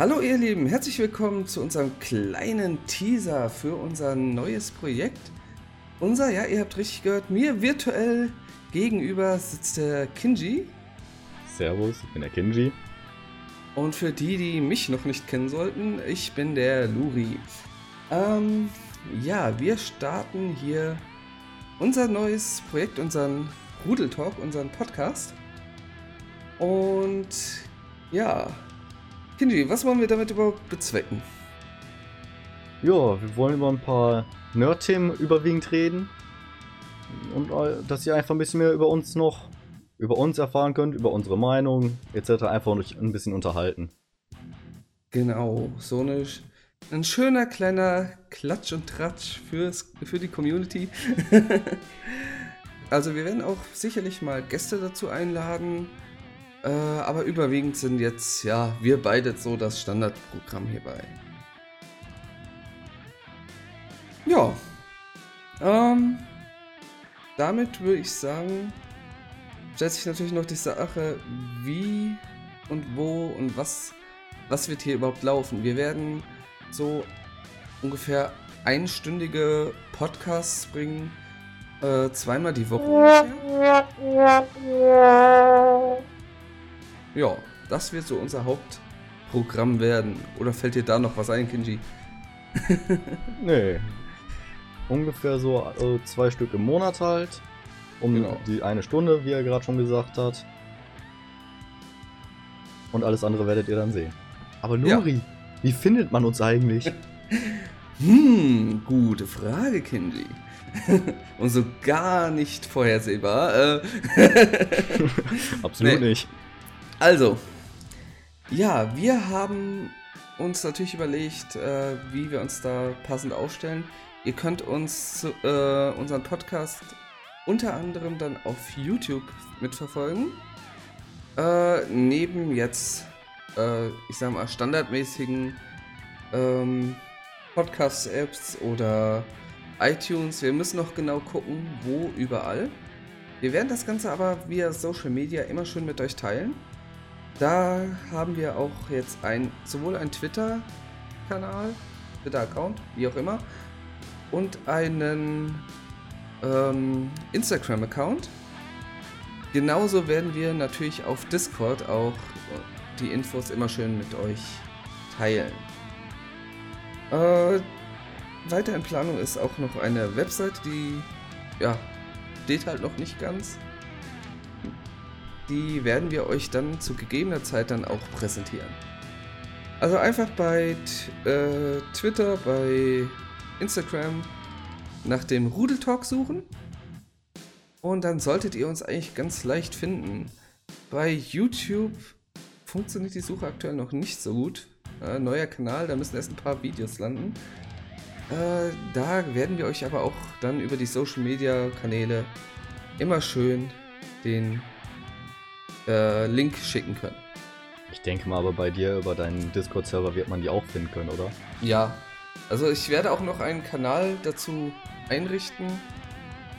Hallo ihr Lieben, herzlich willkommen zu unserem kleinen Teaser für unser neues Projekt. Unser, ja, ihr habt richtig gehört, mir virtuell gegenüber sitzt der Kinji. Servus, ich bin der Kinji. Und für die, die mich noch nicht kennen sollten, ich bin der Luri. Ähm, ja, wir starten hier unser neues Projekt, unseren Rudeltalk, unseren Podcast. Und ja, Kinji, was wollen wir damit überhaupt bezwecken? Ja, wir wollen über ein paar Nerd-Themen überwiegend reden. Und äh, dass ihr einfach ein bisschen mehr über uns noch, über uns erfahren könnt, über unsere Meinung etc. Einfach euch ein bisschen unterhalten. Genau, so eine, ein schöner kleiner Klatsch und Tratsch fürs, für die Community. also wir werden auch sicherlich mal Gäste dazu einladen. Äh, aber überwiegend sind jetzt, ja, wir beide so das Standardprogramm hierbei. Ja. Ähm, damit würde ich sagen, stellt sich natürlich noch die Sache, wie und wo und was, was wird hier überhaupt laufen. Wir werden so ungefähr einstündige Podcasts bringen, äh, zweimal die Woche ungefähr. Ja, das wird so unser Hauptprogramm werden. Oder fällt dir da noch was ein, Kinji? nee. Ungefähr so äh, zwei Stück im Monat halt. Um genau. die eine Stunde, wie er gerade schon gesagt hat. Und alles andere werdet ihr dann sehen. Aber Nuri, ja. wie findet man uns eigentlich? hm, gute Frage, Kinji. Und so gar nicht vorhersehbar. Äh. Absolut nee. nicht. Also, ja, wir haben uns natürlich überlegt, äh, wie wir uns da passend aufstellen. Ihr könnt uns äh, unseren Podcast unter anderem dann auf YouTube mitverfolgen. Äh, neben jetzt, äh, ich sag mal, standardmäßigen ähm, Podcast-Apps oder iTunes. Wir müssen noch genau gucken, wo überall. Wir werden das Ganze aber via Social Media immer schön mit euch teilen. Da haben wir auch jetzt ein, sowohl ein Twitter-Kanal, Twitter-Account, wie auch immer, und einen ähm, Instagram-Account. Genauso werden wir natürlich auf Discord auch die Infos immer schön mit euch teilen. Äh, weiter in Planung ist auch noch eine Website, die ja steht halt noch nicht ganz die werden wir euch dann zu gegebener Zeit dann auch präsentieren. Also einfach bei äh, Twitter, bei Instagram nach dem Rudeltalk suchen. Und dann solltet ihr uns eigentlich ganz leicht finden. Bei YouTube funktioniert die Suche aktuell noch nicht so gut. Äh, neuer Kanal, da müssen erst ein paar Videos landen. Äh, da werden wir euch aber auch dann über die Social Media Kanäle immer schön den äh, Link schicken können. Ich denke mal, aber bei dir über deinen Discord-Server wird man die auch finden können, oder? Ja. Also ich werde auch noch einen Kanal dazu einrichten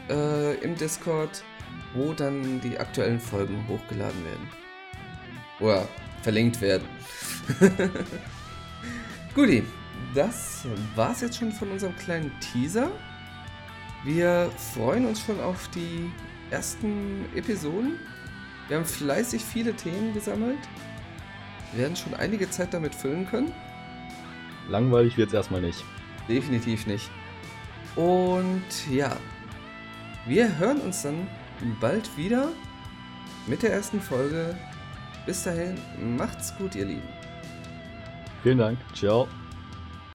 äh, im Discord, wo dann die aktuellen Folgen hochgeladen werden. Oder verlinkt werden. Guti, das war's jetzt schon von unserem kleinen Teaser. Wir freuen uns schon auf die ersten Episoden. Wir haben fleißig viele Themen gesammelt. Wir werden schon einige Zeit damit füllen können. Langweilig wird es erstmal nicht. Definitiv nicht. Und ja, wir hören uns dann bald wieder mit der ersten Folge. Bis dahin, macht's gut, ihr Lieben. Vielen Dank. Ciao.